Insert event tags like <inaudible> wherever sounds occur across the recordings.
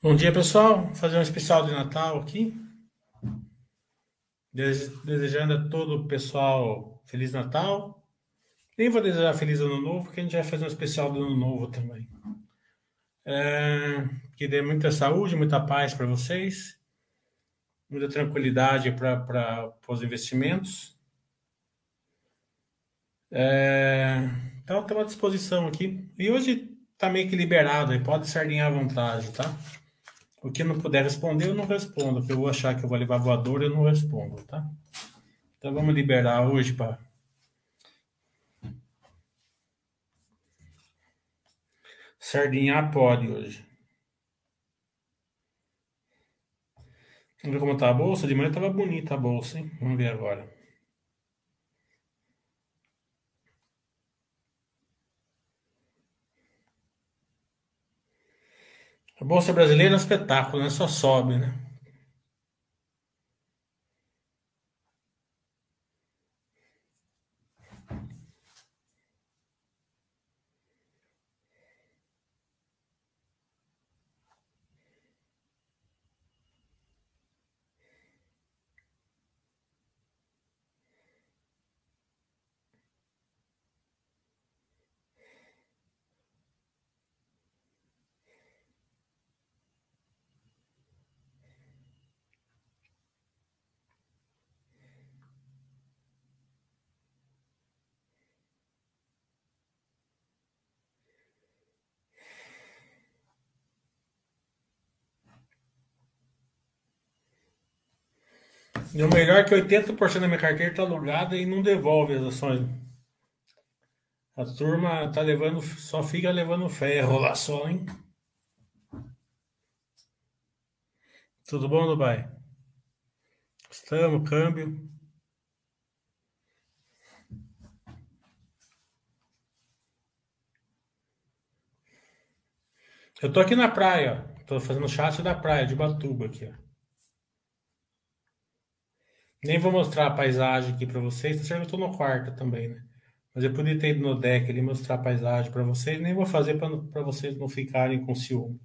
Bom dia, pessoal. Vou fazer um especial de Natal aqui. Desejando a todo o pessoal Feliz Natal. Nem vou desejar Feliz Ano Novo, porque a gente vai fazer um especial do Ano Novo também. É, que dê muita saúde, muita paz para vocês, muita tranquilidade para os investimentos. É, então, estou à disposição aqui. E hoje está meio que liberado, aí pode sardinhar à vontade, tá? O que não puder responder, eu não respondo. O que eu vou achar que eu vou levar voador, eu não respondo, tá? Então vamos liberar hoje para. Sardinhar pode hoje. Vamos ver como tá a bolsa. De manhã tava bonita a bolsa, hein? Vamos ver agora. A Bolsa Brasileira é um espetáculo, né? Só sobe, né? E o melhor é que 80% da minha carteira está alugada e não devolve as ações. A turma tá levando, só fica levando ferro lá só, hein? Tudo bom, Dubai? Estamos, câmbio. Eu tô aqui na praia, ó. Tô fazendo chat da praia, de Batuba aqui, ó. Nem vou mostrar a paisagem aqui para vocês, tá certo? Eu tô no quarto também, né? Mas eu podia ter ido no deck ali mostrar a paisagem para vocês, nem vou fazer para vocês não ficarem com ciúme.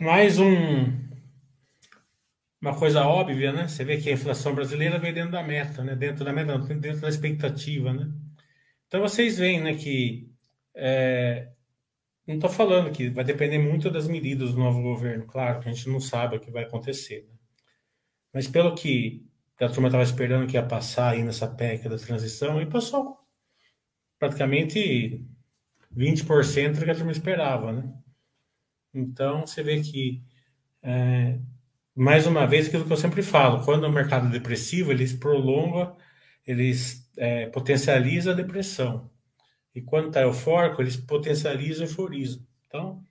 Mais um, uma coisa óbvia, né? Você vê que a inflação brasileira veio dentro da meta, né? Dentro da meta, dentro da expectativa, né? Então vocês veem, né, que é, não estou falando que vai depender muito das medidas do novo governo, claro que a gente não sabe o que vai acontecer, né? Mas pelo que a turma estava esperando que ia passar aí nessa PEC da transição, e passou praticamente 20% do que a turma esperava, né? Então, você vê que, é, mais uma vez, aquilo que eu sempre falo, quando o mercado é depressivo, eles prolonga, eles é, potencializa a depressão. E quando está eufórico, eles potencializam a euforismo. Então,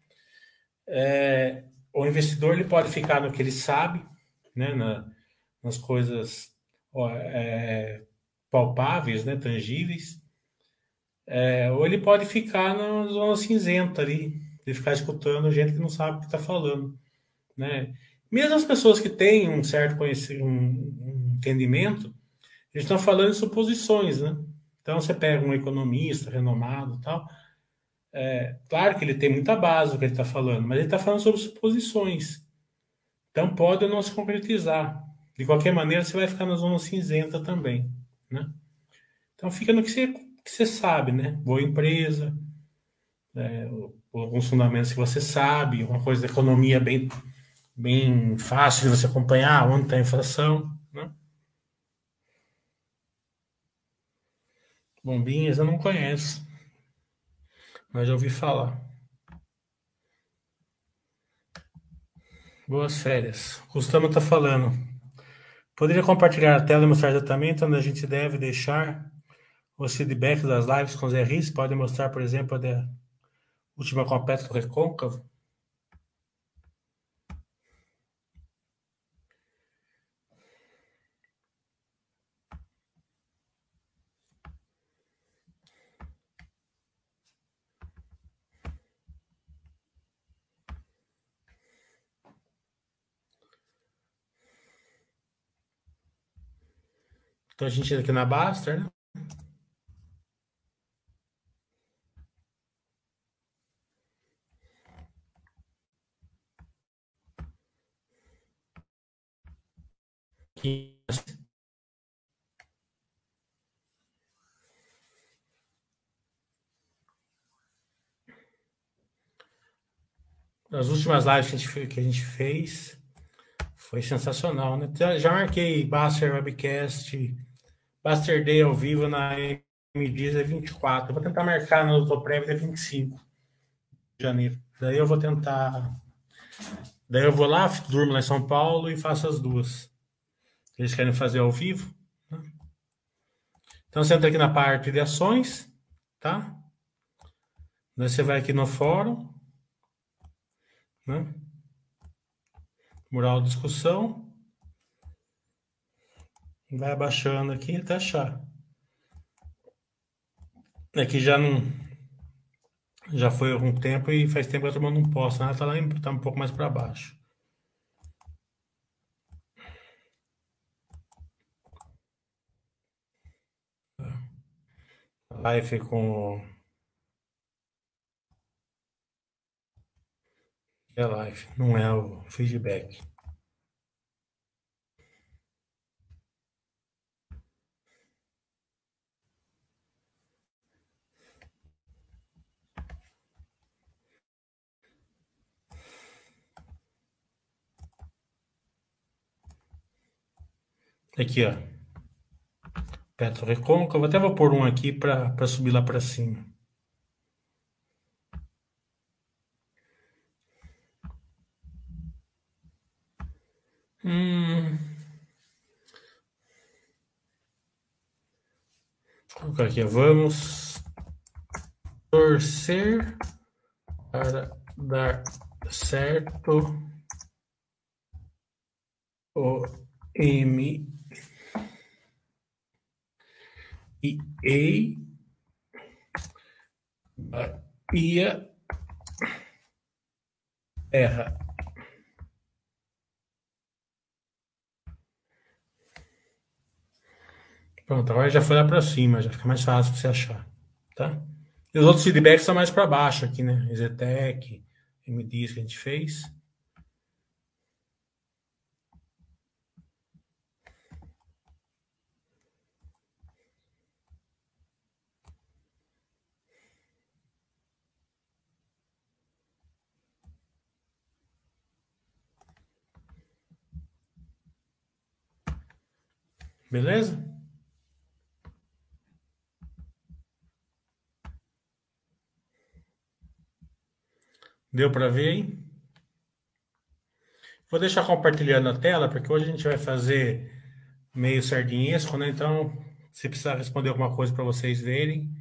é, o investidor ele pode ficar no que ele sabe, né, na, nas coisas é, palpáveis, né, tangíveis, é, ou ele pode ficar na zona cinzenta ali, de ficar escutando gente que não sabe o que está falando, né? Mesmo as pessoas que têm um certo conhecimento, um, entendimento, eles estão falando em suposições, né? Então você pega um economista renomado, tal, é, claro que ele tem muita base do que ele está falando, mas ele está falando sobre suposições. Então pode não se concretizar. De qualquer maneira, você vai ficar na zona cinzenta também, né? Então fica no que você, que você sabe, né? Boa empresa, é, alguns fundamentos que você sabe, uma coisa da economia bem, bem fácil de você acompanhar, onde está a inflação. Né? Bombinhas eu não conheço, mas já ouvi falar. Boas férias. Gustavo está falando. Poderia compartilhar a tela e mostrar exatamente onde a gente deve deixar os feedbacks das lives com os RIs? Pode mostrar, por exemplo, a Última compete do recôncavo. Então a gente entra aqui na Baster, né? Aqui. As últimas lives que a gente, que a gente fez foi sensacional, né? Já marquei Baster Webcast, Baster Day ao vivo na MDs é 24. Eu vou tentar marcar no Autoprev é 25 de janeiro. Daí eu vou tentar. Daí eu vou lá, durmo lá em São Paulo e faço as duas. Eles querem fazer ao vivo. Né? Então você entra aqui na parte de ações, tá? Daí você vai aqui no fórum né? Mural discussão. Vai abaixando aqui até achar. Aqui é já não. Já foi algum tempo e faz tempo que a turma não posta, né? Tá lá tá um pouco mais para baixo. Live com É live, não é o feedback. Aqui, ó. Petro recôncavo. Até vou pôr um aqui para subir lá para cima. Hum. Vou colocar aqui, vamos torcer para dar certo o M e E Bahia erra Pronto, agora já foi lá para cima, já fica mais fácil você achar, tá? E os outros feedbacks são mais para baixo aqui, né? Zetec, MDs que a gente fez. Beleza? Deu para ver aí? Vou deixar compartilhando a tela, porque hoje a gente vai fazer meio sardinhesco, né? Então, se precisar responder alguma coisa para vocês verem.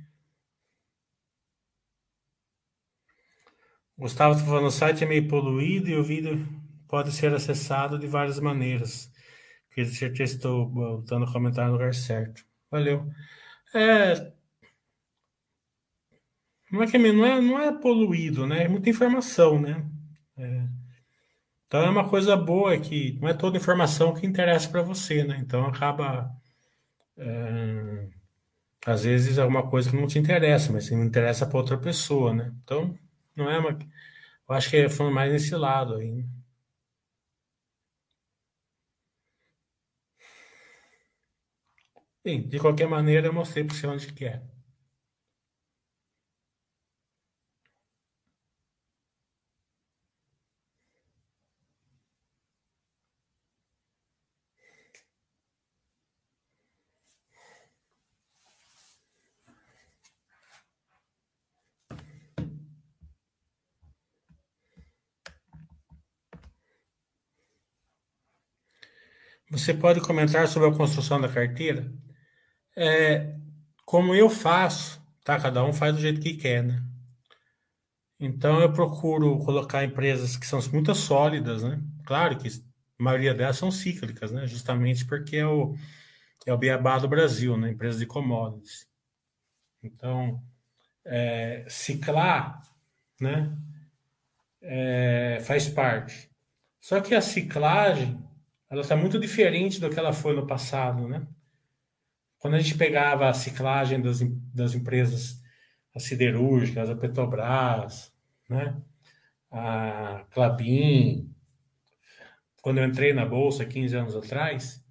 Gustavo está falando, o site é meio poluído e o vídeo pode ser acessado de várias maneiras. Quer certeza estou botando comentário no lugar certo. Valeu. É, não é que não é, não é poluído, né? É muita informação, né? É. Então é uma coisa boa que não é toda informação que interessa para você, né? Então acaba é, às vezes é uma coisa que não te interessa, mas não interessa para outra pessoa, né? Então não é uma, eu acho que é foi mais nesse lado aí. Né? Sim, de qualquer maneira eu mostrei para você onde que é. Você pode comentar sobre a construção da carteira? É, como eu faço, tá? Cada um faz do jeito que quer, né? Então eu procuro colocar empresas que são muito sólidas, né? Claro que a maioria delas são cíclicas, né? Justamente porque é o, é o beabá do Brasil, né? Empresas de commodities. Então, é, ciclar, né? É, faz parte. Só que a ciclagem ela está muito diferente do que ela foi no passado, né? Quando a gente pegava a ciclagem das, das empresas as siderúrgicas, a Petrobras, né? a Clabin, quando eu entrei na Bolsa 15 anos atrás,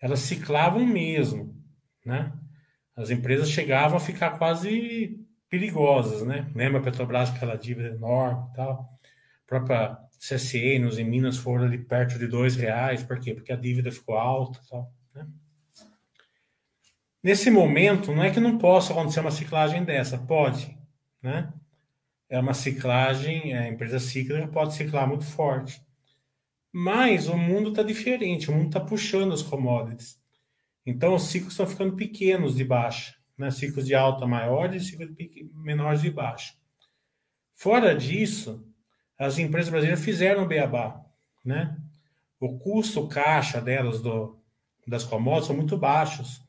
elas ciclavam mesmo, né? As empresas chegavam a ficar quase perigosas, né? Lembra a Petrobras com aquela dívida enorme e tal? A própria CSE nos em Minas foram ali perto de dois reais, por quê? Porque a dívida ficou alta e tal, né? Nesse momento, não é que não possa acontecer uma ciclagem dessa, pode, né? É uma ciclagem, a empresa cíclica pode ciclar muito forte. Mas o mundo está diferente, o mundo está puxando as commodities. Então os ciclos estão ficando pequenos de baixa, né? ciclos de alta maiores e ciclos menores de baixa. Fora disso, as empresas brasileiras fizeram o beabá, né? O custo caixa delas do, das commodities são muito baixos.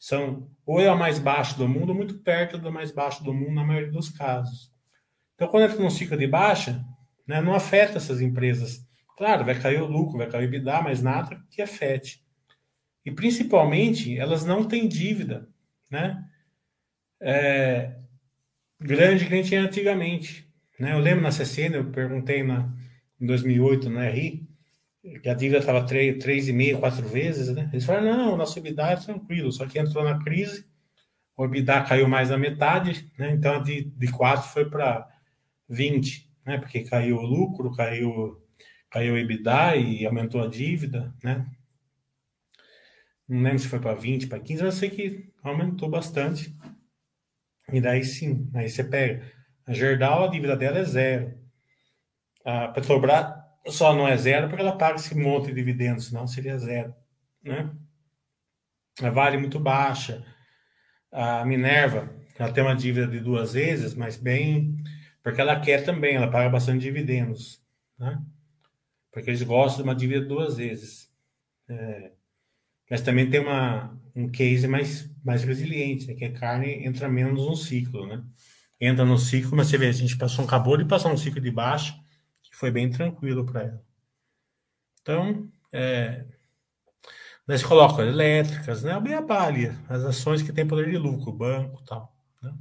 São ou é a mais baixo do mundo, ou muito perto do mais baixo do mundo na maioria dos casos. Então, quando entra num ciclo de baixa, né, não afeta essas empresas Claro, vai cair o lucro, vai cair o EBITDA, mas nada que afete. E principalmente, elas não têm dívida, né? É, grande que nem tinha antigamente. Né? Eu lembro na CCN, eu perguntei na, em 2008 na RI, que a dívida estava 3,5, 4 vezes, né? Eles falaram, não, nosso EBITDA é tranquilo, só que entrou na crise, o EBITDA caiu mais da metade, né? Então de, de 4 foi para 20, né? Porque caiu o lucro, caiu caiu o EBITDA e aumentou a dívida, né? Não lembro se foi para 20, para 15, mas eu sei que aumentou bastante. E daí sim, aí você pega. A Gerdau, a dívida dela é zero. A Petrobras só não é zero porque ela paga esse monte de dividendos, senão seria zero, né? A Vale muito baixa. A Minerva, ela tem uma dívida de duas vezes, mas bem... Porque ela quer também, ela paga bastante dividendos, né? porque eles gostam de uma dívida duas vezes. É, mas também tem uma, um case mais, mais resiliente, né? que a carne entra menos no ciclo, né? Entra no ciclo, mas você vê, a gente passou, acabou de passar um ciclo de baixa, que foi bem tranquilo para ela. Então, é, daí você coloca elétricas, né? A beabá ali, as ações que têm poder de lucro, banco tal. Né?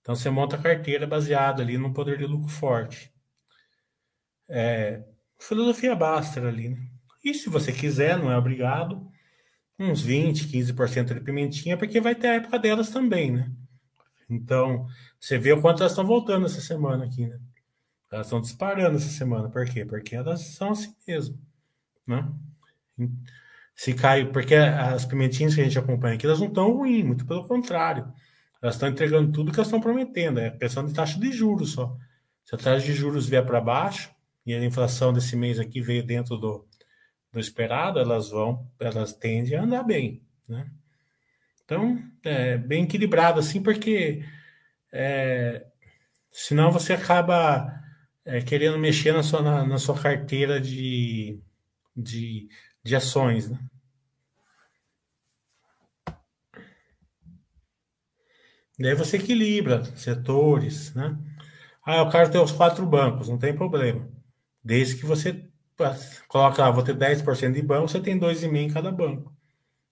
Então, você monta a carteira baseada ali no poder de lucro forte. É, filosofia basta ali, né? E se você quiser, não é obrigado, uns 20, 15% de pimentinha, porque vai ter a época delas também, né? Então, você vê o quanto elas estão voltando essa semana aqui, né? Elas estão disparando essa semana. Por quê? Porque elas são assim mesmo, né? Se cai, porque as pimentinhas que a gente acompanha aqui, elas não estão ruins, muito pelo contrário. Elas estão entregando tudo que elas estão prometendo. É questão de taxa de juros só. Se a taxa de juros vier para baixo, e a inflação desse mês aqui veio dentro do, do esperado, elas vão, elas tendem a andar bem, né? Então, é bem equilibrado assim, porque é, senão você acaba é, querendo mexer na sua, na, na, sua carteira de, de, de ações, né? Daí você equilibra setores, né? Ah, eu quero ter os quatro bancos, não tem problema. Desde que você coloca, ah, vou ter 10% de banco, você tem 2,5% em cada banco.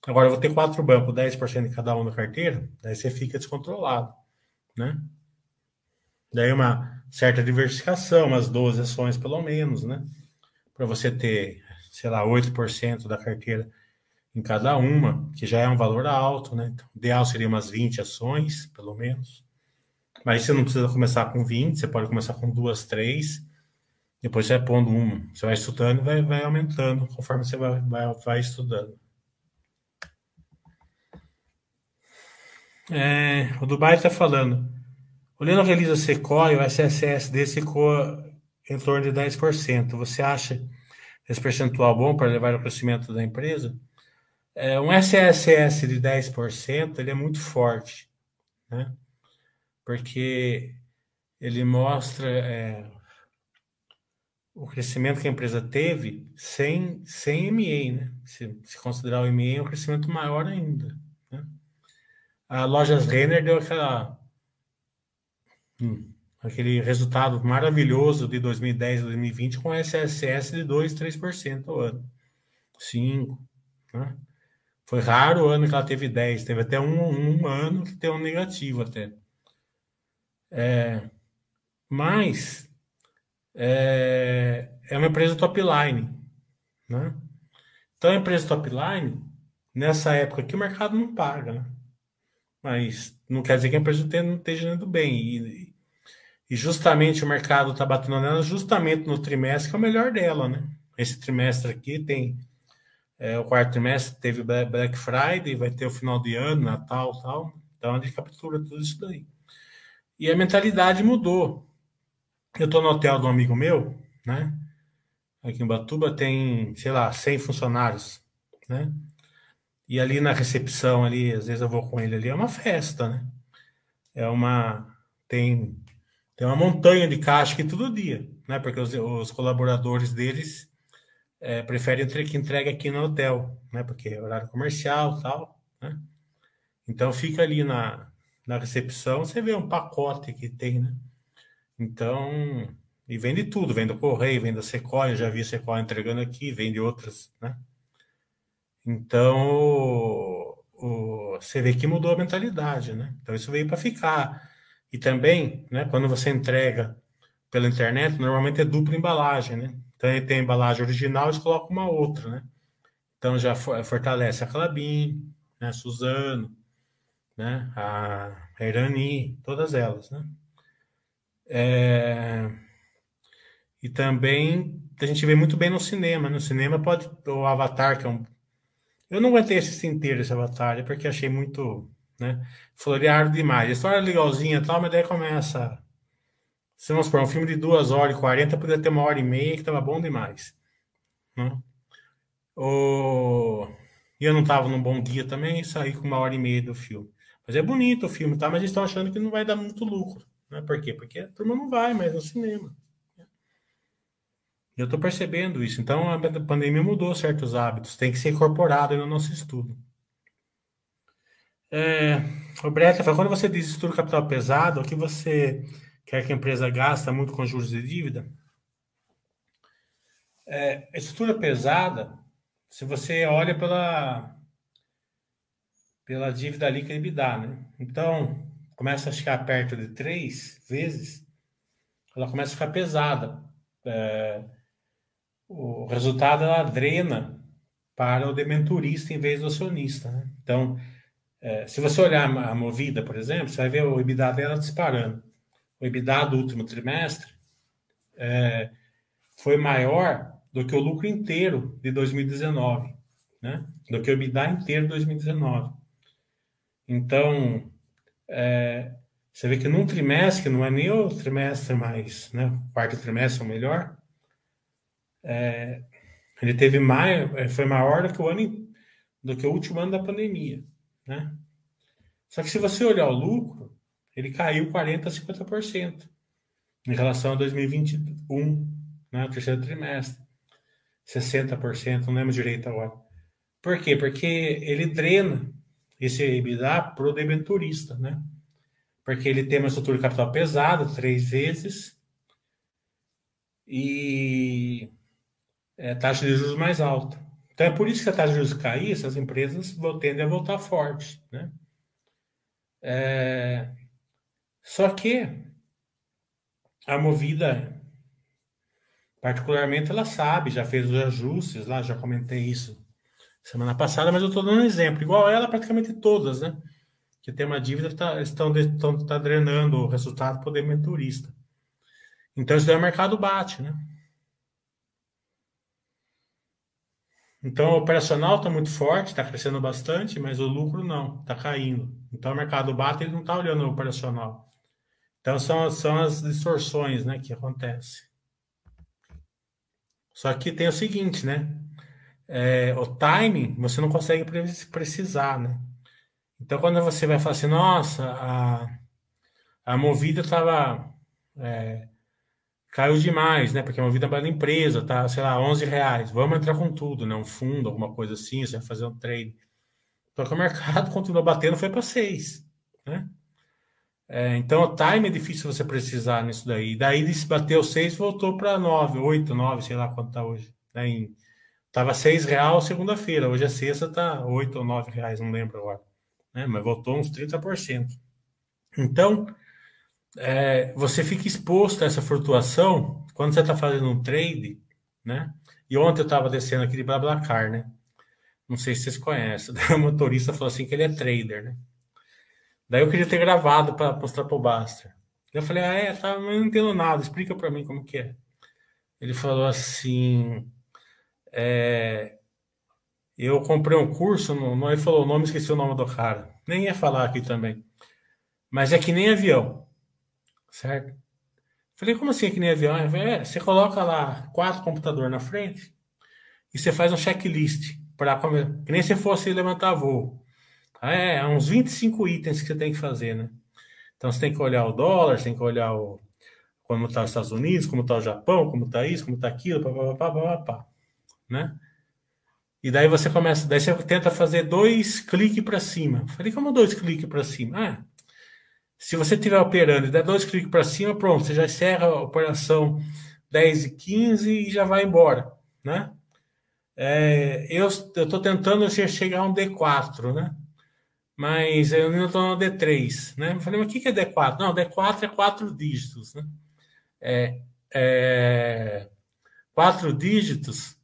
Agora, eu vou ter quatro bancos, 10% em cada um na carteira, daí você fica descontrolado, né? Daí uma certa diversificação, umas 12 ações pelo menos, né? Para você ter, sei lá, 8% da carteira em cada uma, que já é um valor alto, né? Então, ideal seria umas 20 ações, pelo menos. Mas você não precisa começar com 20, você pode começar com duas, três, depois você vai pondo um, você vai estudando e vai, vai aumentando conforme você vai, vai, vai estudando. É, o Dubai está falando. Olhando a release Sequoia, o SSSD ficou em torno de 10%. Você acha esse percentual bom para levar o crescimento da empresa? É, um SSS de 10% ele é muito forte, né? porque ele mostra é, o crescimento que a empresa teve sem, sem MA, né? Se, se considerar o MA, é um crescimento maior ainda. Né? A Lojas Renner deu aquela, aquele resultado maravilhoso de 2010 a 2020 com SSS de 2, 3% ao ano. 5%. Né? Foi raro o ano que ela teve 10, teve até um, um ano que teve um negativo até. É, mas é, é uma empresa top line, né? Então a empresa top line, nessa época que o mercado não paga, né? Mas não quer dizer que a empresa não esteja indo bem. E, e justamente o mercado está batendo nela justamente no trimestre que é o melhor dela, né? Esse trimestre aqui tem é, o quarto trimestre teve Black Friday, vai ter o final de ano, Natal, tal. Então ele captura tudo isso daí. E a mentalidade mudou. Eu estou no hotel de um amigo meu, né? Aqui em Batuba tem, sei lá, 100 funcionários, né? E ali na recepção ali, às vezes eu vou com ele ali, é uma festa, né? É uma tem tem uma montanha de caixa aqui todo dia, né? Porque os, os colaboradores deles é, preferem que entregue aqui no hotel, né? Porque é horário comercial tal, né? Então fica ali na, na recepção, você vê um pacote que tem, né? Então, e vende tudo, vende o Correio, vende a Sequoia, já vi a Sequoia entregando aqui, vende outras, né? Então, o, o, você vê que mudou a mentalidade, né? Então, isso veio para ficar. E também, né, quando você entrega pela internet, normalmente é dupla embalagem, né? Então, ele tem a embalagem original e coloca uma outra, né? Então, já fortalece a Clabin, né, Suzano, né, a Irani, todas elas, né? É... E também a gente vê muito bem no cinema. No cinema pode o Avatar, que é um. Eu não aguentei assistir inteiro esse Avatar, porque achei muito, né? Demais. A história é legalzinha tal, mas daí começa. Se vamos supor, um filme de 2 horas e 40, poderia ter uma hora e meia, que tava bom demais. Né? O... E eu não tava num bom dia também, e saí com uma hora e meia do filme. Mas é bonito o filme, tá? Mas eles estão achando que não vai dar muito lucro. Né? Por quê? Porque a turma não vai mais no cinema. Eu estou percebendo isso. Então, a pandemia mudou certos hábitos. Tem que ser incorporado no nosso estudo. É, o quando você diz estudo capital pesado, o que você quer que a empresa gasta muito com juros de dívida? É, estrutura pesada, se você olha pela, pela dívida líquida EBITDA, né? Então, começa a ficar perto de três vezes, ela começa a ficar pesada. É, o resultado ela drena para o dementurista em vez do acionista. Né? Então, é, se você olhar a Movida, por exemplo, você vai ver o EBITDA dela disparando. O EBITDA do último trimestre é, foi maior do que o lucro inteiro de 2019, né? do que o EBITDA inteiro de 2019. Então, é, você vê que num trimestre, que não é nem o trimestre mais, né? o quarto trimestre é o melhor, é, ele teve mais, é, foi maior do que o ano do que o último ano da pandemia, né? Só que se você olhar o lucro, ele caiu 40 a 50% em relação a 2021, né, o terceiro trimestre. 60%, não lembro direito agora. Por quê? Porque ele drena esse EBITDA pro debenturista, né? Porque ele tem uma estrutura de capital pesada, três vezes, e é, taxa de juros mais alta. Então é por isso que a taxa de juros cair, essas empresas tendem a voltar forte. Né? É, só que a Movida, particularmente, ela sabe, já fez os ajustes lá, já comentei isso semana passada, mas eu estou dando um exemplo. Igual ela, praticamente todas, né? Que tem uma dívida tá, estão, estão tá drenando o resultado para o dementurista. Então, isso daí o mercado bate, né? Então, o operacional está muito forte, está crescendo bastante, mas o lucro não, está caindo. Então, o mercado bate, ele não está olhando o operacional. Então, são, são as distorções né, que acontecem. Só que tem o seguinte, né? É, o timing, você não consegue precisar, né? Então, quando você vai falar assim, nossa, a, a movida estava... É, caiu demais, né? Porque é uma vida da empresa, tá, sei lá, 11 reais. Vamos entrar com tudo, né? Um fundo, alguma coisa assim, você vai fazer um trade. Só que o mercado <laughs> continuou batendo, foi para 6, né? É, então, o time é difícil você precisar nisso daí. Daí, se bateu 6, voltou para 9, 8, 9, sei lá quanto tá hoje, né? Em Tava seis real segunda-feira, hoje é sexta, tá oito ou nove reais, não lembro agora. Né? Mas voltou uns 30%. Então, é, você fica exposto a essa flutuação quando você está fazendo um trade, né? E ontem eu estava descendo aqui de BlaBlaCar, né? Não sei se vocês conhecem. <laughs> O motorista falou assim que ele é trader, né? Daí eu queria ter gravado para mostrar para o Baster. Eu falei, ah, é, tá, mas não entendo nada, explica para mim como que é. Ele falou assim, é, eu comprei um curso, não, ele falou o nome, esqueci o nome do cara. Nem ia falar aqui também. Mas é que nem avião, certo? Falei, como assim é que nem avião? É, você coloca lá quatro computadores na frente e você faz um checklist para que nem se fosse levantar voo. É, é uns 25 itens que você tem que fazer, né? Então você tem que olhar o dólar, você tem que olhar o, como está os Estados Unidos, como está o Japão, como está isso, como está aquilo, papapá, papapá, né? E daí você começa, daí você tenta fazer dois cliques para cima. Falei, como dois cliques para cima? Ah, se você estiver operando e der dois cliques para cima, pronto, você já encerra a operação 10 e 15 e já vai embora, né? É, eu estou tentando chegar a um D4, né? Mas eu ainda estou no D3, né? Eu falei, mas o que é D4? Não, D4 é quatro dígitos, né? É, é, quatro dígitos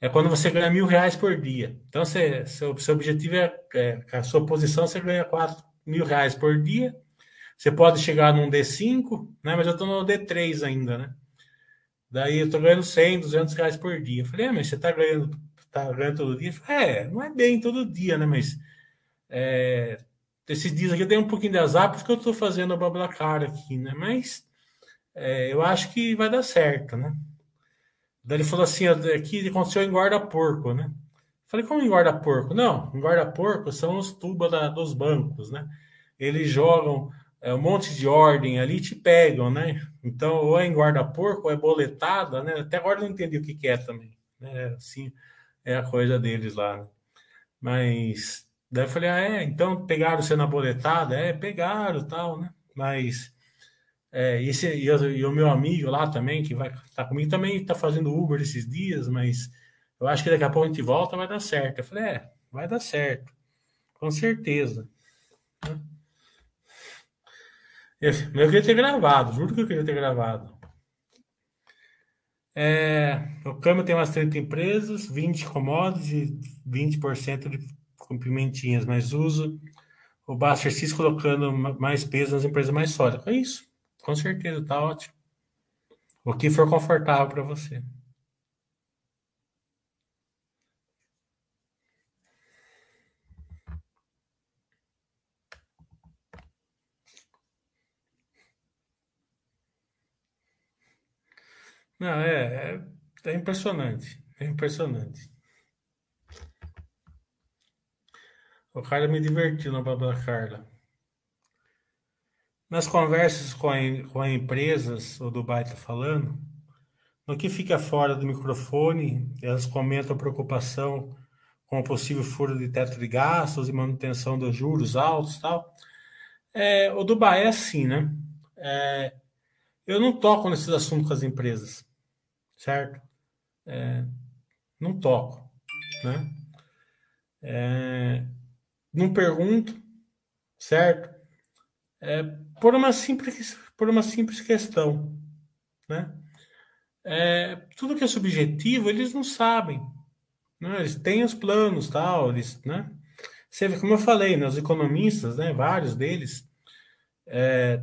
é quando você ganha mil reais por dia. Então, você, seu, seu objetivo é, é, a sua posição, você ganha quatro mil reais por dia. Você pode chegar num D5, né? Mas eu estou no D3 ainda, né? Daí eu estou ganhando 100, 200 reais por dia. Eu falei, é, mas você está ganhando, tá ganhando todo dia? Falei, é, não é bem todo dia, né? Mas é, esses dias aqui eu dei um pouquinho de azar porque eu estou fazendo a Bablacar aqui, né? Mas é, eu acho que vai dar certo, né? Daí ele falou assim, aqui aconteceu em guarda-porco, né? Falei, como em guarda-porco? Não, em guarda-porco são os tubos da, dos bancos, né? Eles jogam é, um monte de ordem ali te pegam, né? Então, ou é em guarda-porco, ou é boletada, né? Até agora eu não entendi o que, que é também, né? Assim, é a coisa deles lá. Né? Mas, daí eu falei, ah, é, então pegaram você na boletada? É, pegaram tal, né? Mas é, esse, e, e, o meu amigo lá também, que vai tá comigo, também está fazendo Uber esses dias, mas eu acho que daqui a pouco a gente volta, vai dar certo. Eu falei, é, vai dar certo, com certeza. Eu, queria ter gravado, juro que eu queria ter gravado. É, o câmbio tem umas 30 empresas, 20 commodities e 20% de pimentinhas, mas uso o Buster Cis colocando mais peso nas empresas mais sólidas. É isso. Com certeza, tá ótimo. O que for confortável para você. Não, é, é, é impressionante. É impressionante. O cara me divertiu na Carla. Nas conversas com, a, com empresas, o Dubai está falando, no que fica fora do microfone, elas comentam a preocupação com o possível furo de teto de gastos e manutenção dos juros altos tal. É, o Dubai é assim, né? É, eu não toco nesses assuntos com as empresas, certo? É, não toco, né? É, não pergunto, certo? É, por uma simples, por uma simples questão, né? É, tudo que é subjetivo eles não sabem, né? Eles têm os planos, tal, eles, né? Você vê, como eu falei, né, os economistas, né, vários deles, é,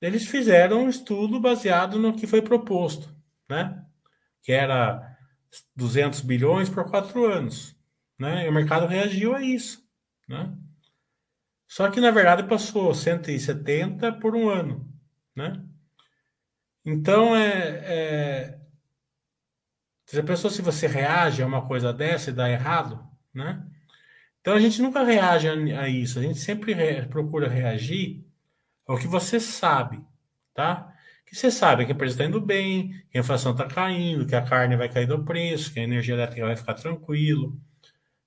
eles fizeram um estudo baseado no que foi proposto, né? Que era 200 bilhões por quatro anos, né? E o mercado reagiu a isso, né? Só que, na verdade, passou 170 por um ano, né? Então, é, é... Já pensou se você reage a uma coisa dessa e dá errado, né? Então, a gente nunca reage a, a isso. A gente sempre re... procura reagir ao que você sabe, tá? Que você sabe que a empresa está indo bem, que a inflação está caindo, que a carne vai cair do preço, que a energia elétrica vai ficar tranquilo,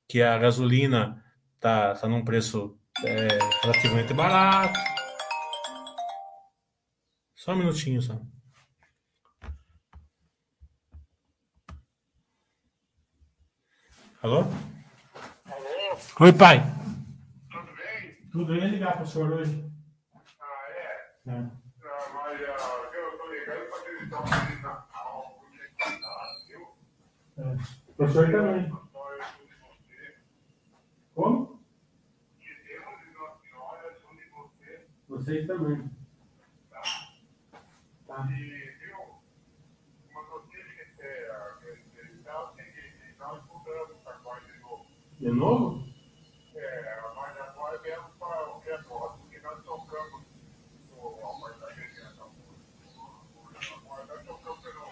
que a gasolina está tá num preço é, relativamente barato. Só um minutinho só. Alô? Alô? Oi, pai. Tudo bem? Tudo bem ligar para o senhor hoje? Ah, é? É. Ah, mas ah, eu tô ligando para visitar um Feliz Natal, porque tá, viu? É. O professor também. De. Como? Que Deus e Nossa Senhora são de você. Vocês também. Tá. E, viu? Uma notícia que é, que é o seguinte, nós mudamos para agora de novo. De novo? É, mas agora viemos para o que é nosso, porque nós tocamos no apartamento de Natal. Agora nós tocamos pelo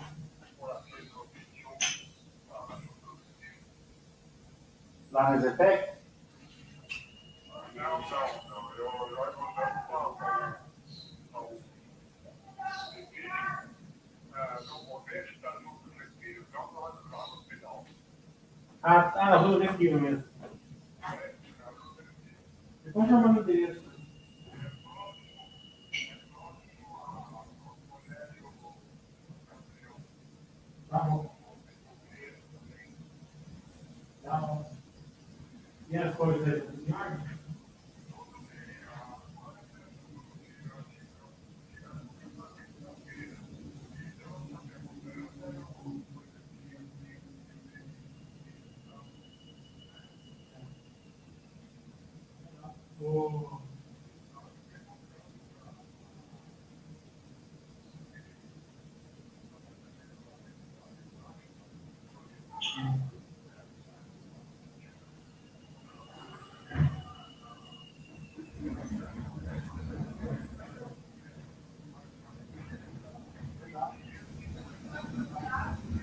por aqui, no 21. ah, no- Lá na Zetec? Não, não, não. Eu, nós mudamos para o no momento está no respiro, não lá no final. Ah, tá, na rua daqui mesmo. Então chama no endereço. Tá bom. Tá bom. E as coisas aí, tudo em ordem? O-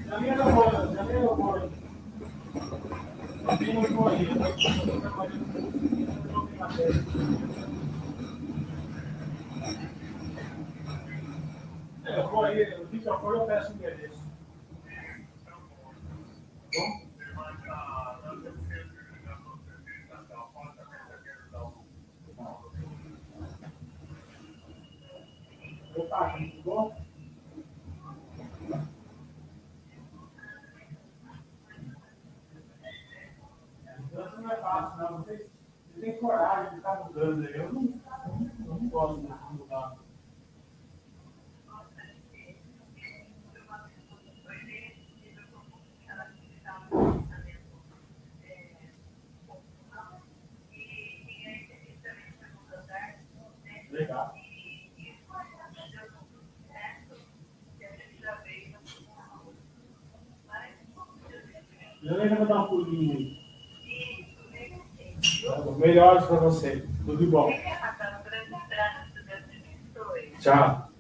Já me levou, já me levou. Já me levou aí. É, eu vou aí, o que já for eu peço o endereço. Bom? Opa, tudo bom? Mudança não é fácil, não. Vocês, vocês têm coragem de estar mudando. né? Eu não, eu não gosto de mudar. Legal. Eu ainda vou dar um pulinho aí. Melhoras para você. Tudo de bom. Tchau.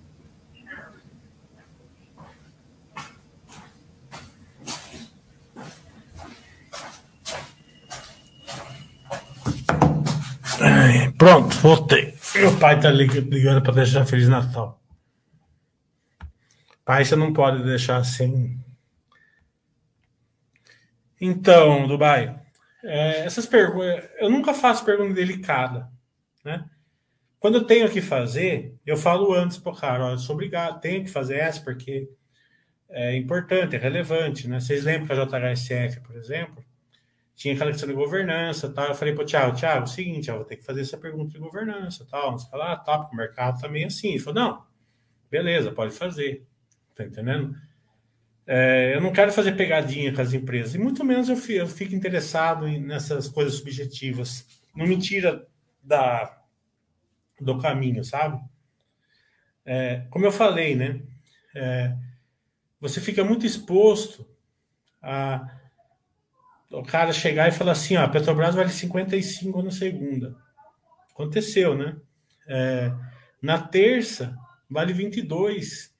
Ai, Pronto, voltei. Meu pai tá lig- ligando para deixar Feliz Natal. Pai, você não pode deixar assim. Então, Dubai, é, essas perguntas. Eu nunca faço pergunta delicada, né? Quando eu tenho que fazer, eu falo antes pro cara, ó, eu sou obrigado, tenho que fazer essa porque é importante, é relevante, né? Vocês lembram que a JHSF, por exemplo, tinha aquela questão de governança, tal. Eu falei pro Thiago, Thiago, é o seguinte, eu vou ter que fazer essa pergunta de governança, tal. O que lá, tá, porque o mercado tá meio assim. Ele falou, não, beleza, pode fazer. Tá entendendo? É, eu não quero fazer pegadinha com as empresas, e muito menos eu fico, eu fico interessado nessas coisas subjetivas. Não me tira da, do caminho, sabe? É, como eu falei, né? É, você fica muito exposto a o cara chegar e falar assim, ó, a Petrobras vale 55 na segunda. Aconteceu, né? É, na terça, vale 22.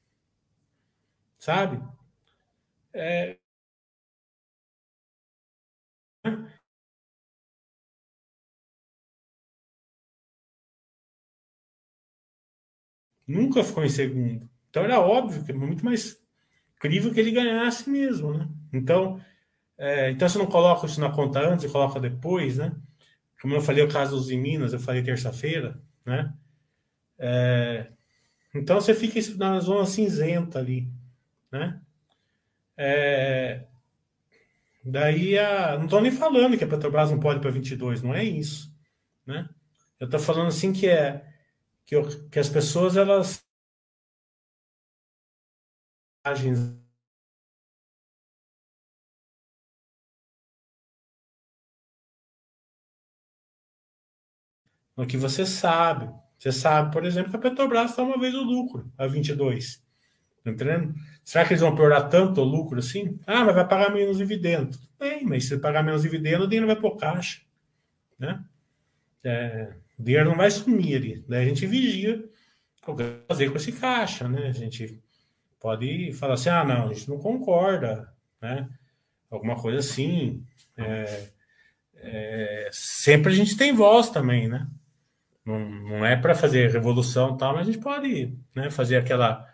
Sabe? É, nunca ficou em segundo. Então era óbvio que é muito mais incrível que ele ganhasse mesmo, né? Então, é, então você não coloca isso na conta antes e coloca depois, né? Como eu falei o caso dos em Minas, eu falei terça-feira, né? É, então você fica na zona cinzenta ali, né? É, Daí, a, não estou nem falando que a Petrobras não pode para 22, não é isso, né? Eu estou falando assim que é que, eu, que as pessoas elas no que você sabe. Você sabe, por exemplo, que a Petrobras está uma vez o lucro, a 22. Entendendo? Será que eles vão piorar tanto o lucro assim? Ah, mas vai pagar menos dividendo. Bem, mas se pagar menos dividendo, o dinheiro vai para o caixa. Né? É, o dinheiro não vai sumir ali. Daí a gente vigia o que fazer com esse caixa. Né? A gente pode falar assim, ah, não, a gente não concorda. Né? Alguma coisa assim. É, é, sempre a gente tem voz também, né? Não, não é para fazer revolução tal, mas a gente pode né, fazer aquela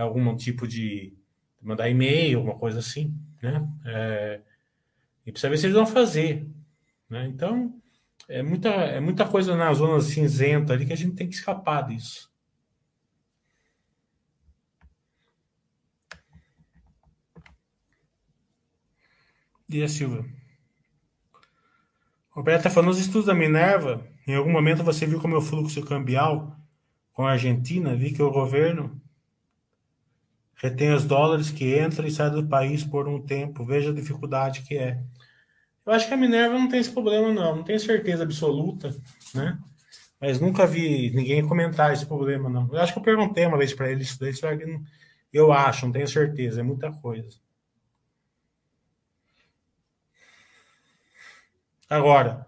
algum tipo de mandar e-mail, alguma coisa assim, né? É, e precisa ver se eles vão fazer, né? Então é muita é muita coisa na zona cinzenta ali que a gente tem que escapar disso. E a Silva? Roberto está falando, nos estudos da Minerva, em algum momento você viu como é o fluxo cambial com a Argentina? Vi que o governo retém os dólares que entram e saem do país por um tempo. Veja a dificuldade que é. Eu acho que a Minerva não tem esse problema, não. Não tenho certeza absoluta, né? Mas nunca vi ninguém comentar esse problema, não. Eu acho que eu perguntei uma vez para ele isso daí, eu acho, não tenho certeza, é muita coisa. Agora,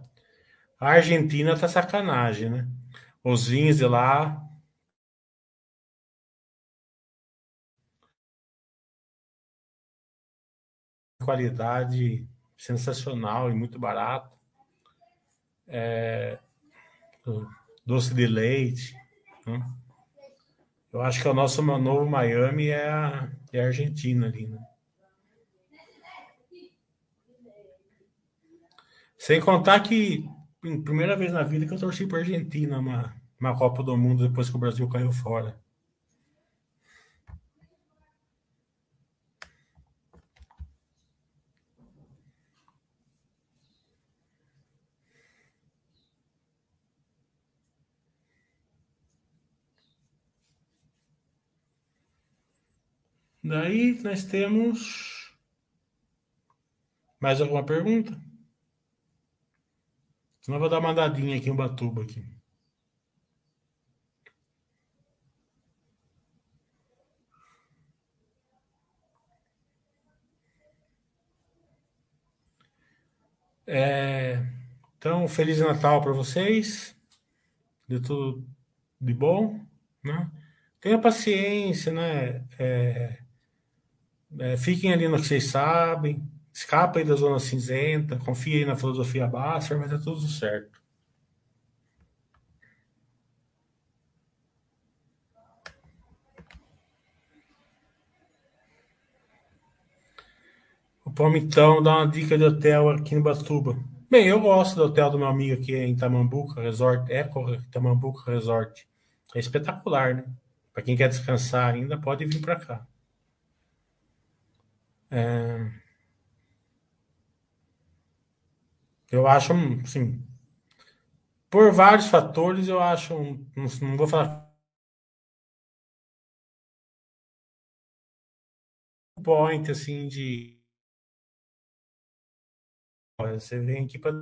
a Argentina tá sacanagem, né? Os vinhos de lá. Qualidade sensacional e muito barato. É, doce de leite. Né? Eu acho que o nosso novo Miami é a, é a Argentina ali, né? Sem contar que, primeira vez na vida que eu torci para a Argentina uma, uma Copa do Mundo depois que o Brasil caiu fora. Daí nós temos mais alguma pergunta? Senão eu vou dar uma andadinha aqui em Batuba aqui. É, então, Feliz Natal para vocês. De tudo de bom, né? Tenha paciência, né? É, é, fiquem ali no que vocês sabem. Escapa aí da zona cinzenta, confia aí na filosofia Basser, vai dar tudo certo. O Palmitão dá uma dica de hotel aqui em Batuba. Bem, eu gosto do hotel do meu amigo aqui em Tamambuca Resort, Eco Tamambuca Resort. É espetacular, né? Para quem quer descansar ainda, pode vir para cá. É... Eu acho, assim, por vários fatores, eu acho, não, não vou falar point assim de você vem aqui para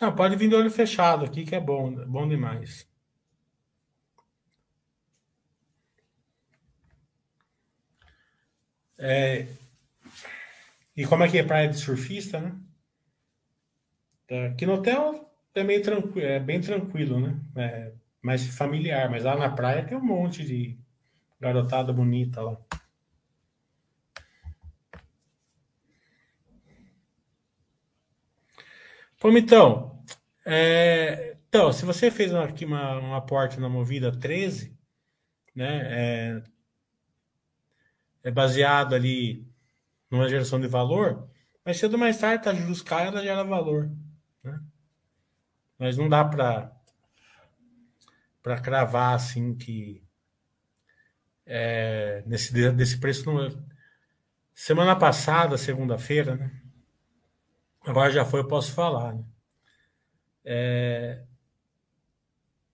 Ah, pode vir de olho fechado aqui, que é bom, bom demais. É, E como é que é praia de surfista, né? Tá, Aqui no hotel é meio tranquilo, é bem tranquilo, né? É mais familiar, mas lá na praia tem um monte de garotada bonita lá. Pô, então, é, então, se você fez uma- aqui uma, um aporte na Movida 13, né, é, é baseado ali numa geração de valor, mas cedo ou mais tarde, tá juros caem, ela gera valor, né? Mas não dá para para cravar assim que é, nesse desse preço não, semana passada, segunda-feira, né? Agora já foi, eu posso falar, né?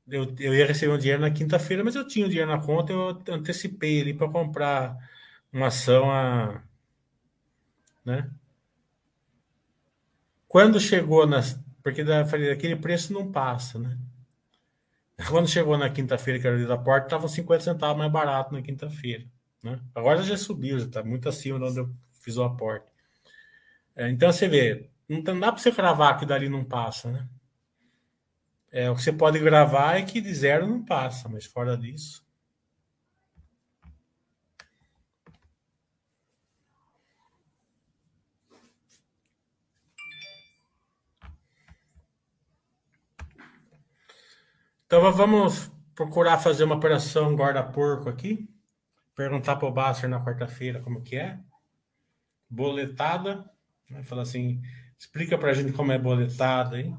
Eu, eu ia receber um dinheiro na quinta-feira, mas eu tinha o dinheiro na conta, eu antecipei ali para comprar uma ação a, né? Quando chegou nas, porque da, falei, aquele preço não passa, né? Quando chegou na quinta-feira, que era o dia da porta, estava 50 centavos mais barato na quinta-feira, né? Agora já subiu, já está muito acima de onde eu fiz o aporte. É, então você vê, não dá para você cravar que dali não passa, né? É, o que você pode gravar é que de zero não passa, mas fora disso. Então vamos procurar fazer uma operação guarda-porco aqui. Perguntar para o Basser na quarta-feira como que é. Boletada. Né? Falar assim, explica para a gente como é boletada aí.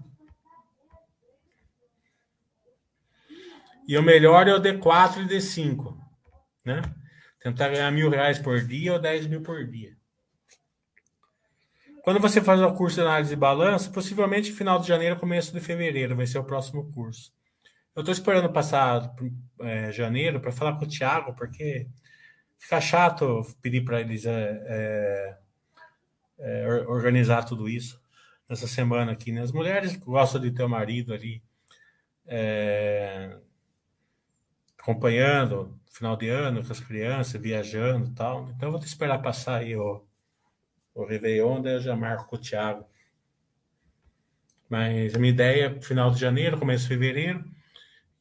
E o melhor é o D4 e D5, né? Tentar ganhar mil reais por dia ou 10 mil por dia. Quando você faz o curso de análise de balanço, possivelmente final de janeiro, começo de fevereiro vai ser o próximo curso. Eu estou esperando passar é, janeiro para falar com o Thiago, porque fica chato pedir para eles é, é, organizar tudo isso nessa semana aqui. Né? As mulheres gostam de ter o marido ali é, acompanhando final de ano com as crianças, viajando e tal. Então eu vou te esperar passar aí o, o Réveillon, daí eu já marco com o Thiago. Mas a minha ideia é final de janeiro, começo de fevereiro.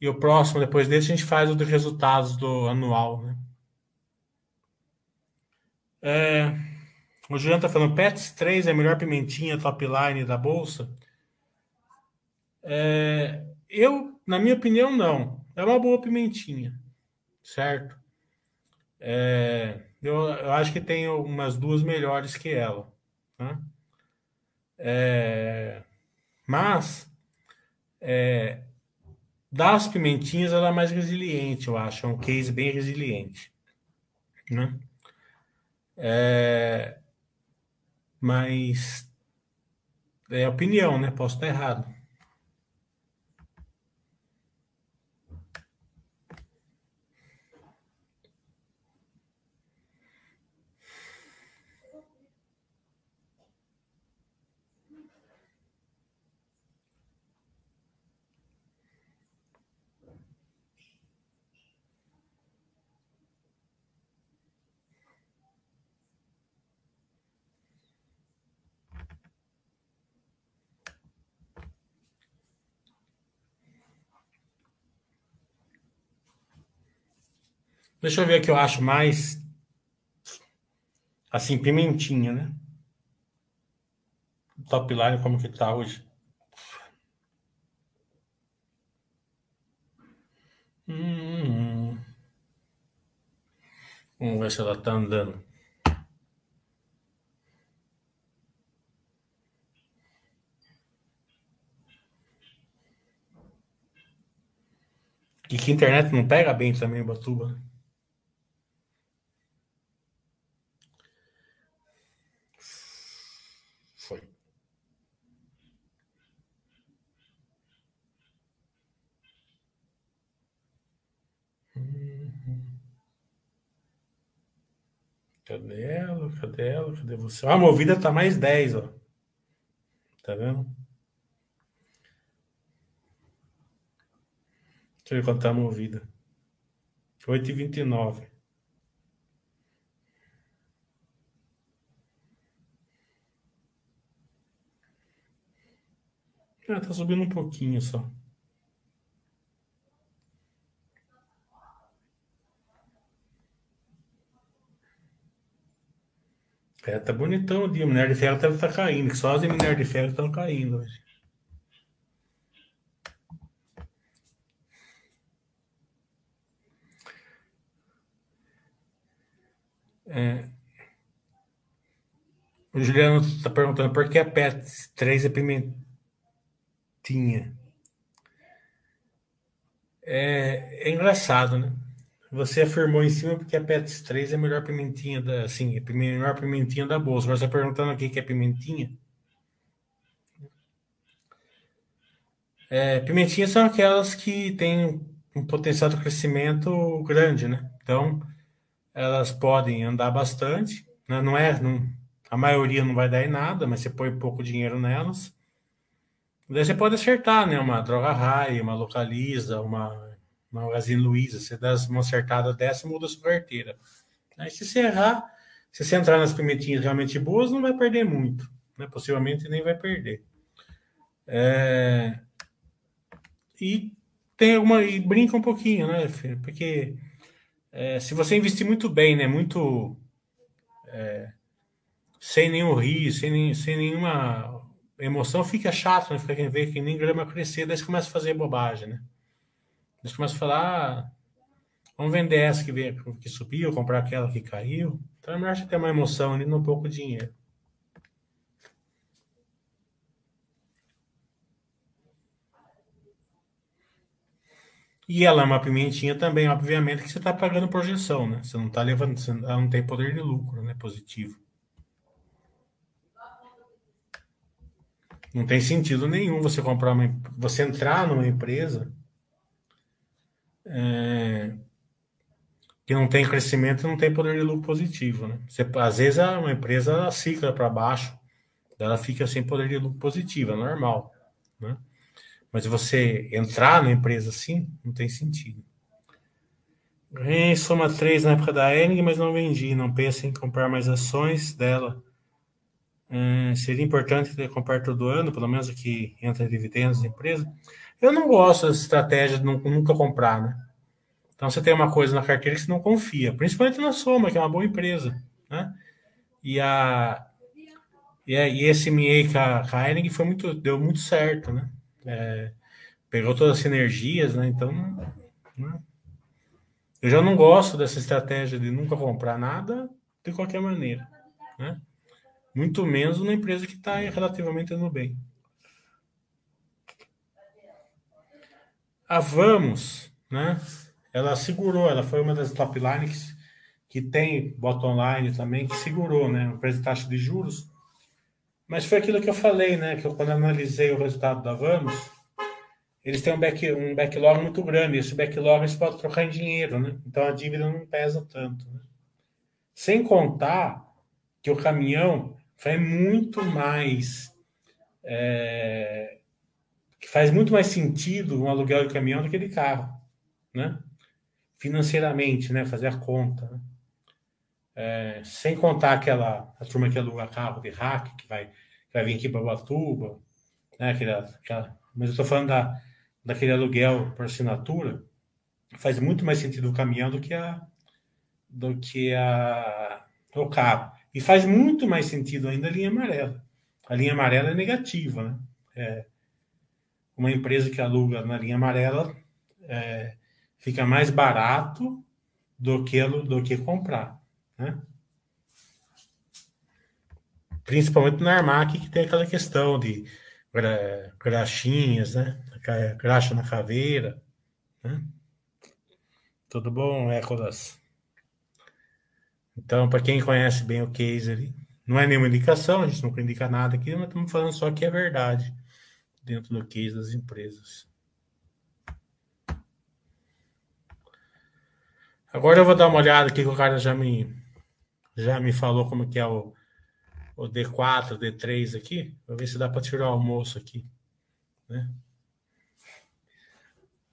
E o próximo, depois desse, a gente faz o de resultados do anual, né? É, o Juliano tá falando, Pets 3 é a melhor pimentinha top line da bolsa? É, eu, na minha opinião, não. É uma boa pimentinha, certo? É, eu, eu, acho que tem umas duas melhores que ela. Né? É, mas é, das pimentinhas ela é mais resiliente, eu acho. É um case bem resiliente. Né? É, mas é opinião, né? Posso estar errado. Deixa eu ver o que eu acho mais. Assim, pimentinha, né? Top line, como que tá hoje? Hum, vamos ver se ela tá andando. E que internet não pega bem também, Batuba. Cadê ela? Cadê ela? Cadê você? Ah, a movida tá mais 10, ó. Tá vendo? Deixa eu ver quanto tá a movida. 8,29. Ah, tá subindo um pouquinho só. É, tá bonitão o dia. Minério de ferro deve estar tá caindo, só as minérios de ferro estão caindo hoje. É. O Juliano está perguntando por que a PET 3 é pimentinha. É, é engraçado, né? Você afirmou em cima porque a Pets 3 é a melhor pimentinha da, assim, a melhor pimentinha da bolsa. Agora você está perguntando aqui que é pimentinha. É, pimentinhas são aquelas que têm um potencial de crescimento grande, né? Então, elas podem andar bastante, né? não é, não, a maioria não vai dar em nada, mas você põe pouco dinheiro nelas. Daí você pode acertar, né? Uma droga raia, uma localiza, uma uma Magazine Luiza, você dá uma acertada dessa, muda sua carteira. Aí se você errar, se você entrar nas pimentinhas realmente boas, não vai perder muito. Né? Possivelmente nem vai perder. É... E tem alguma. E brinca um pouquinho, né, filho? Porque é, se você investir muito bem, né? Muito. É, sem nenhum rio, sem, sem nenhuma emoção, fica chato, né? Fica quem vê que nem grama crescer, daí você começa a fazer bobagem, né? Eles começam a falar, ah, vamos vender essa que, veio, que subiu, comprar aquela que caiu. Então é melhor você ter uma emoção ali no pouco dinheiro. E ela é uma pimentinha também, obviamente, que você está pagando projeção, né? Você não está levando, ela não tem poder de lucro, né? Positivo. Não tem sentido nenhum você comprar uma, você entrar numa empresa é, que não tem crescimento não tem poder de lucro positivo. Né? Você, às vezes uma empresa cicla para baixo, ela fica sem poder de lucro positivo, é normal. Né? Mas você entrar na empresa assim, não tem sentido. Ganhei soma 3 na época da Ering, mas não vendi. Não penso em comprar mais ações dela. É, seria importante comprar todo ano, pelo menos o que entra dividendos da empresa. Eu não gosto dessa estratégia de nunca comprar, né? Então você tem uma coisa na carteira que você não confia, principalmente na Soma, que é uma boa empresa, né? E a e, a, e esse MA com a, com foi muito deu muito certo, né? É, pegou todas as sinergias, né? Então né? eu já não gosto dessa estratégia de nunca comprar nada de qualquer maneira, né? Muito menos numa empresa que está relativamente indo bem. A Vamos, né? Ela segurou, ela foi uma das top lines que tem bottom line também, que segurou, né? O taxa de juros. Mas foi aquilo que eu falei, né? Que eu, quando analisei o resultado da Vamos, eles têm um, back, um backlog muito grande. Esse backlog eles podem trocar em dinheiro, né? Então a dívida não pesa tanto. Né? Sem contar que o caminhão faz muito mais é, faz muito mais sentido um aluguel de caminhão do que de carro, né? Financeiramente, né? Fazer a conta. Né? É, sem contar aquela a turma que aluga carro de hack, que vai, que vai vir aqui para Batuba, né? Aquela, aquela, mas eu estou falando da, daquele aluguel por assinatura, faz muito mais sentido o caminhão do que a do que a o carro. E faz muito mais sentido ainda a linha amarela. A linha amarela é negativa, né? É, uma empresa que aluga na linha amarela é, fica mais barato do que, do que comprar, né? Principalmente na Armac, que tem aquela questão de gra, graxinhas, né? Graxa na caveira, né? Tudo bom, Écolas? Então, para quem conhece bem o case ali, não é nenhuma indicação, a gente nunca indica nada aqui, mas estamos falando só que é verdade dentro do case das empresas. Agora eu vou dar uma olhada aqui que o cara já me já me falou como que é o, o D4, D3 aqui. Vou ver se dá para tirar o almoço aqui, né?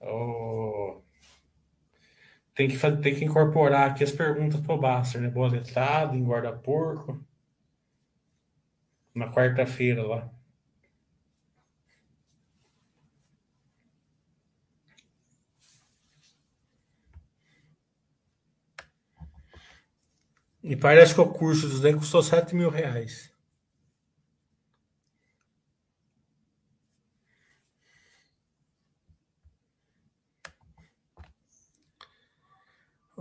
Oh, tem que fazer, tem que incorporar aqui as perguntas para o Baster, né? Boletado, engorda porco. Na quarta-feira lá. E parece que o curso dos daí custou 7 mil reais.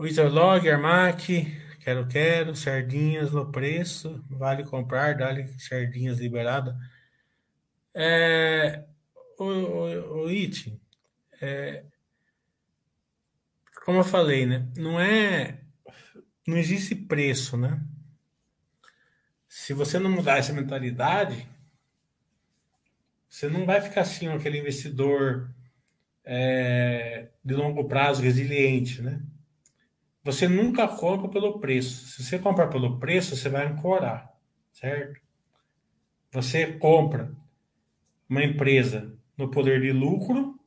Isolog, Armac, quero, quero, sardinhas no preço, vale comprar, dá-lhe sardinhas liberada. É, o, o, o It, é, como eu falei, né? Não é, não existe preço, né? Se você não mudar essa mentalidade, você não vai ficar assim aquele investidor é, de longo prazo resiliente, né? Você nunca compra pelo preço. Se você comprar pelo preço, você vai ancorar, certo? Você compra uma empresa no poder de lucro,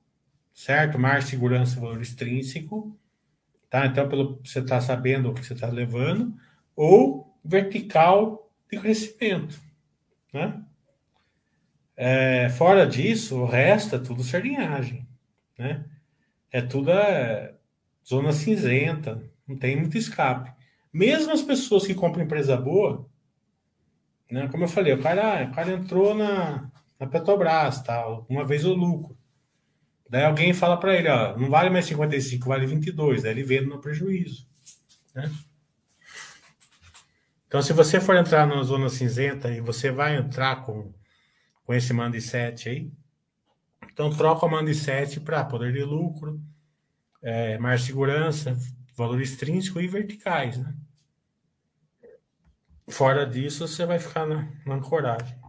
certo? Mais segurança valor extrínseco, tá? Então, pelo, você está sabendo o que você está levando, ou vertical de crescimento, né? É, fora disso, o resto é tudo sardinhagem, né? É tudo é, zona cinzenta, não tem muito escape. Mesmo as pessoas que compram empresa boa, né, como eu falei, o cara, o cara entrou na, na Petrobras, tal, uma vez o lucro. Daí alguém fala para ele, ó, não vale mais 55, vale 22. Daí ele vende no prejuízo. Né? Então, se você for entrar na zona cinzenta e você vai entrar com, com esse mando 7 aí, então troca o mando 7 para poder de lucro, é, mais segurança, valor extrínseco e verticais, né? Fora disso, você vai ficar na, na ancoragem.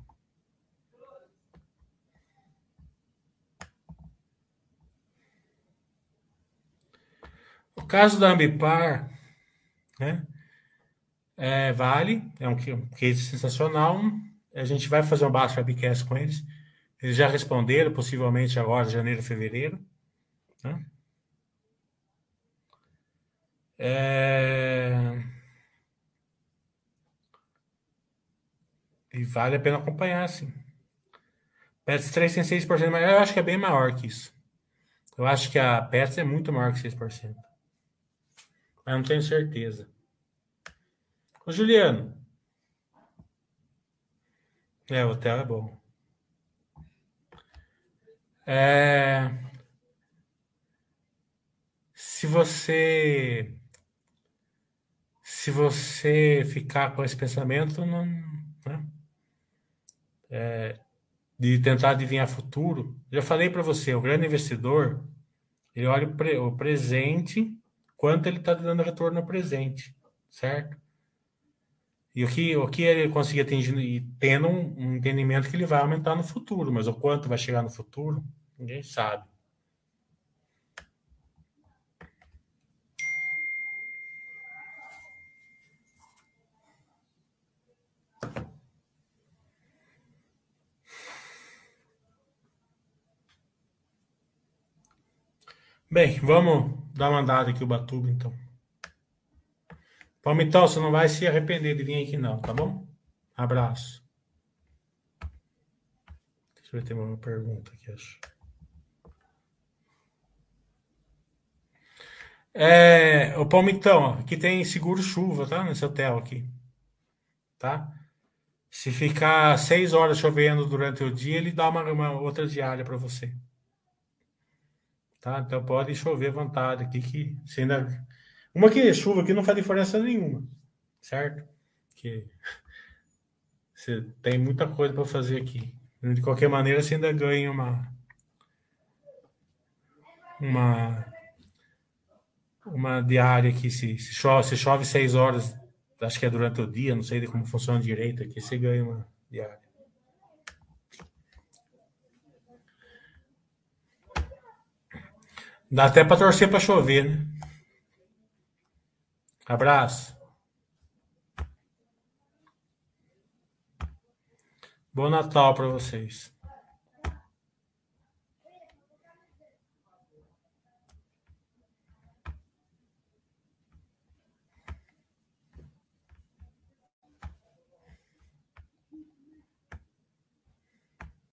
Caso da Ambipar, né? É, vale, é um case sensacional. A gente vai fazer um baixo webcast com eles. Eles já responderam, possivelmente agora, janeiro, fevereiro. Né? É... E vale a pena acompanhar, sim. Pets 3 tem 6%, mas eu acho que é bem maior que isso. Eu acho que a Pets é muito maior que 6%. Mas não tenho certeza. Ô, Juliano. É, o hotel é bom. É... Se você se você ficar com esse pensamento, não, né? é, de tentar adivinhar futuro, já falei para você, o grande investidor, ele olha o, pre, o presente, quanto ele está dando retorno no presente, certo? E o que, o que ele conseguir atingir, e tendo um, um entendimento que ele vai aumentar no futuro, mas o quanto vai chegar no futuro, ninguém sabe. Bem, vamos dar uma andada aqui o Batuba, então. Palmitão, você não vai se arrepender de vir aqui não, tá bom? Abraço. Deixa eu ver, tem uma pergunta aqui, acho. É, o Palmitão, aqui tem seguro chuva, tá? Nesse hotel aqui. Tá? Se ficar seis horas chovendo durante o dia, ele dá uma, uma outra diária para você. Tá? Então pode chover vontade aqui, que se ainda. Uma que chuva aqui não faz diferença nenhuma, certo? Que <laughs> você tem muita coisa para fazer aqui. De qualquer maneira, você ainda ganha uma. Uma. Uma diária aqui, se, se, chove, se chove seis horas, acho que é durante o dia, não sei como funciona direito aqui, você ganha uma diária. Dá até para torcer para chover, né? Abraço. Bom Natal para vocês.